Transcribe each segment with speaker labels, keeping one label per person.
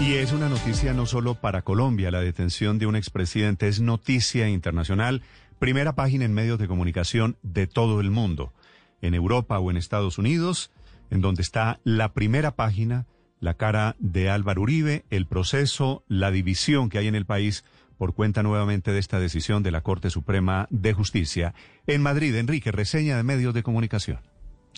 Speaker 1: Y es una noticia no solo para Colombia, la detención de un expresidente es noticia internacional, primera página en medios de comunicación de todo el mundo, en Europa o en Estados Unidos, en donde está la primera página, la cara de Álvaro Uribe, el proceso, la división que hay en el país por cuenta nuevamente de esta decisión de la Corte Suprema de Justicia. En Madrid, Enrique, reseña de medios de comunicación.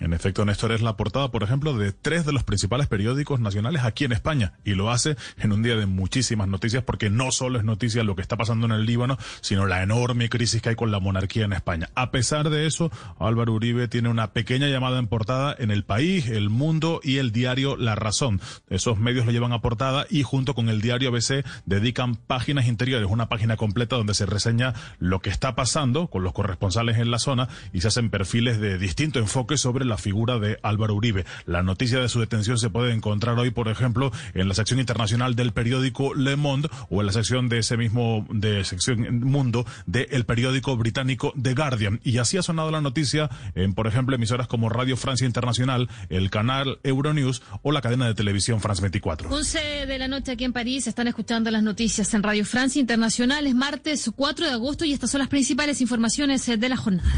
Speaker 2: En efecto, Néstor es la portada, por ejemplo, de tres de los principales periódicos nacionales aquí en España y lo hace en un día de muchísimas noticias porque no solo es noticia lo que está pasando en el Líbano, sino la enorme crisis que hay con la monarquía en España. A pesar de eso, Álvaro Uribe tiene una pequeña llamada en portada en El País, El Mundo y el diario La Razón. Esos medios lo llevan a portada y junto con el diario ABC dedican páginas interiores, una página completa donde se reseña lo que está pasando con los corresponsales en la zona y se hacen perfiles de distinto enfoque sobre la figura de Álvaro Uribe. La noticia de su detención se puede encontrar hoy, por ejemplo, en la sección internacional del periódico Le Monde o en la sección de ese mismo, de sección Mundo del periódico británico The Guardian. Y así ha sonado la noticia en, por ejemplo, emisoras como Radio Francia Internacional, el canal Euronews o la cadena de televisión France 24.
Speaker 3: 11 de la noche aquí en París están escuchando las noticias en Radio Francia Internacional. Es martes 4 de agosto y estas son las principales informaciones de la jornada.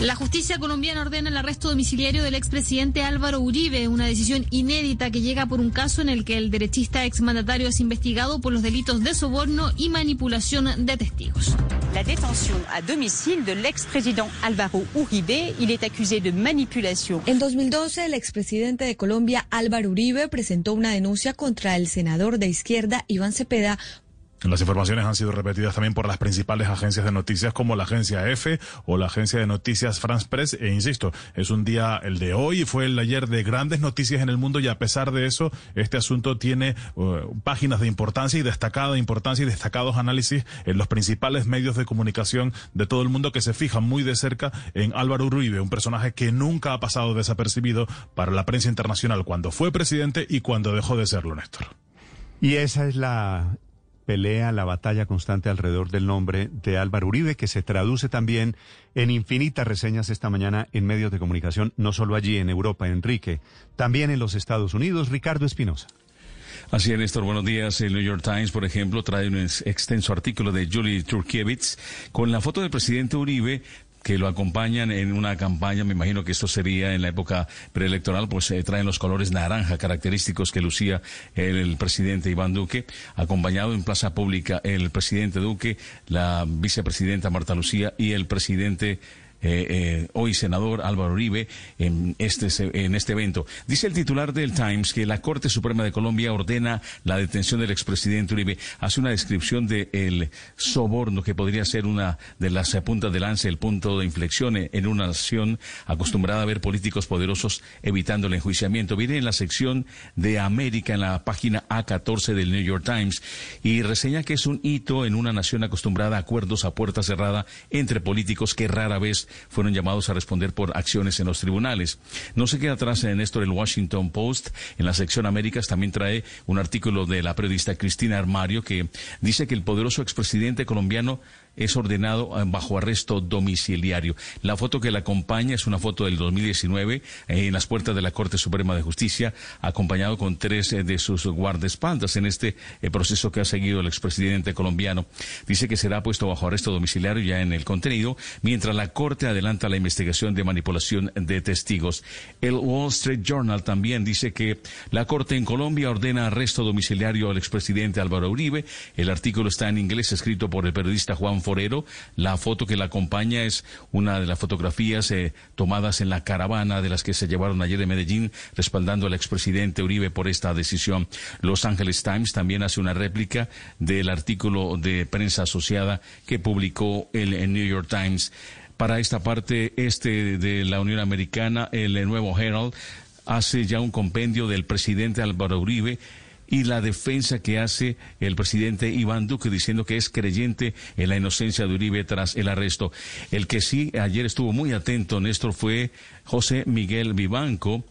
Speaker 3: La justicia colombiana ordena el arresto domiciliario del expresidente Álvaro Uribe, una decisión inédita que llega por un caso en el que el derechista exmandatario es investigado por los delitos de soborno y manipulación de testigos.
Speaker 4: La detención a domicile del expresidente Álvaro Uribe, il est accusé de manipulación.
Speaker 5: En 2012, el expresidente de Colombia Álvaro Uribe presentó una denuncia contra el senador de izquierda Iván Cepeda
Speaker 2: las informaciones han sido repetidas también por las principales agencias de noticias como la agencia EFE o la agencia de noticias France Press. E insisto, es un día el de hoy fue el ayer de grandes noticias en el mundo y a pesar de eso, este asunto tiene uh, páginas de importancia y destacada importancia y destacados análisis en los principales medios de comunicación de todo el mundo que se fijan muy de cerca en Álvaro Uribe, un personaje que nunca ha pasado desapercibido para la prensa internacional cuando fue presidente y cuando dejó de serlo, Néstor.
Speaker 1: Y esa es la pelea, la batalla constante alrededor del nombre de Álvaro Uribe, que se traduce también en infinitas reseñas esta mañana en medios de comunicación, no solo allí en Europa, Enrique, también en los Estados Unidos. Ricardo Espinosa.
Speaker 6: Así es, Néstor. Buenos días. El New York Times, por ejemplo, trae un extenso artículo de Julie Turkiewicz con la foto del presidente Uribe que lo acompañan en una campaña, me imagino que esto sería en la época preelectoral, pues eh, traen los colores naranja característicos que lucía el, presidente Iván Duque, acompañado en plaza pública el presidente Duque, la vicepresidenta Marta Lucía y el presidente eh, eh, hoy senador Álvaro Uribe en este, en este evento. Dice el titular del Times que la Corte Suprema de Colombia ordena la detención del expresidente Uribe. Hace una descripción del soborno que podría ser una de las puntas de lanza, el punto de inflexión en una nación acostumbrada a ver políticos poderosos evitando el enjuiciamiento. Viene en la sección de América, en la página A14 del New York Times, y reseña que es un hito en una nación acostumbrada a acuerdos a puerta cerrada entre políticos que rara vez fueron llamados a responder por acciones en los tribunales. No se queda atrás en esto el Washington Post. En la sección Américas también trae un artículo de la periodista Cristina Armario que dice que el poderoso expresidente colombiano es ordenado eh, bajo arresto domiciliario. La foto que la acompaña es una foto del 2019 eh, en las puertas de la Corte Suprema de Justicia, acompañado con tres eh, de sus guardaespaldas en este proceso que ha seguido el expresidente colombiano. Dice que será puesto bajo arresto domiciliario ya en el contenido, mientras la Corte adelanta la investigación de manipulación de testigos. El Wall Street Journal también dice que la Corte en Colombia ordena arresto domiciliario al expresidente Álvaro Uribe. El artículo está en inglés escrito por el periodista Juan Forero. La foto que la acompaña es una de las fotografías eh, tomadas en la caravana de las que se llevaron ayer de Medellín, respaldando al expresidente Uribe por esta decisión. Los Angeles Times también hace una réplica del artículo de prensa asociada que publicó el, el New York Times. Para esta parte este de la Unión Americana, el Nuevo Herald hace ya un compendio del presidente Álvaro Uribe y la defensa que hace el presidente Iván Duque diciendo que es creyente en la inocencia de Uribe tras el arresto. El que sí ayer estuvo muy atento, Néstor, fue José Miguel Vivanco,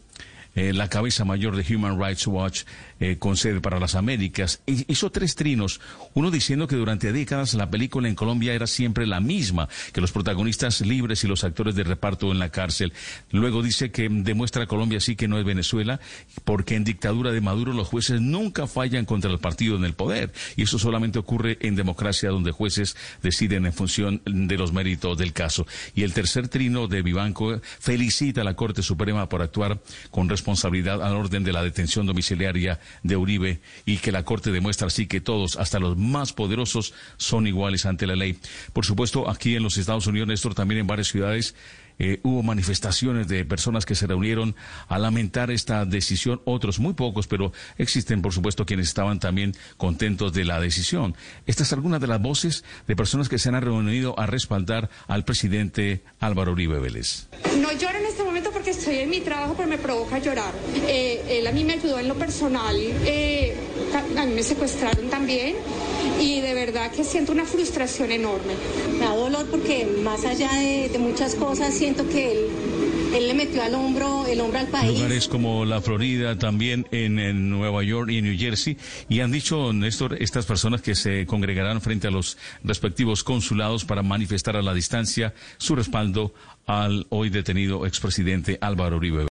Speaker 6: eh, la cabeza mayor de Human Rights Watch, eh, con sede para las Américas. Hizo tres trinos, uno diciendo que durante décadas la película en Colombia era siempre la misma, que los protagonistas libres y los actores de reparto en la cárcel. Luego dice que demuestra a Colombia sí que no es Venezuela, porque en dictadura de Maduro los jueces nunca fallan contra el partido en el poder. Y eso solamente ocurre en democracia donde jueces deciden en función de los méritos del caso. Y el tercer trino de Vivanco felicita a la Corte Suprema por actuar con responsabilidad al orden de la detención domiciliaria de Uribe y que la Corte demuestra así que todos, hasta los más poderosos, son iguales ante la ley. Por supuesto, aquí en los Estados Unidos, Néstor, también en varias ciudades, eh, hubo manifestaciones de personas que se reunieron a lamentar esta decisión, otros muy pocos, pero existen por supuesto quienes estaban también contentos de la decisión. Esta es alguna de las voces de personas que se han reunido a respaldar al presidente Álvaro Uribe Vélez.
Speaker 7: No lloro en este momento porque estoy en mi trabajo, pero me provoca llorar. Eh, él a mí me ayudó en lo personal, eh, a mí me secuestraron también y de verdad que siento una frustración enorme.
Speaker 8: Me da dolor porque más allá de, muchas cosas, siento que él, él le metió al hombro, el hombro al país.
Speaker 6: Lugares como la Florida, también en, en, Nueva York y en New Jersey. Y han dicho, Néstor, estas personas que se congregarán frente a los respectivos consulados para manifestar a la distancia su respaldo al hoy detenido expresidente Álvaro Uribe.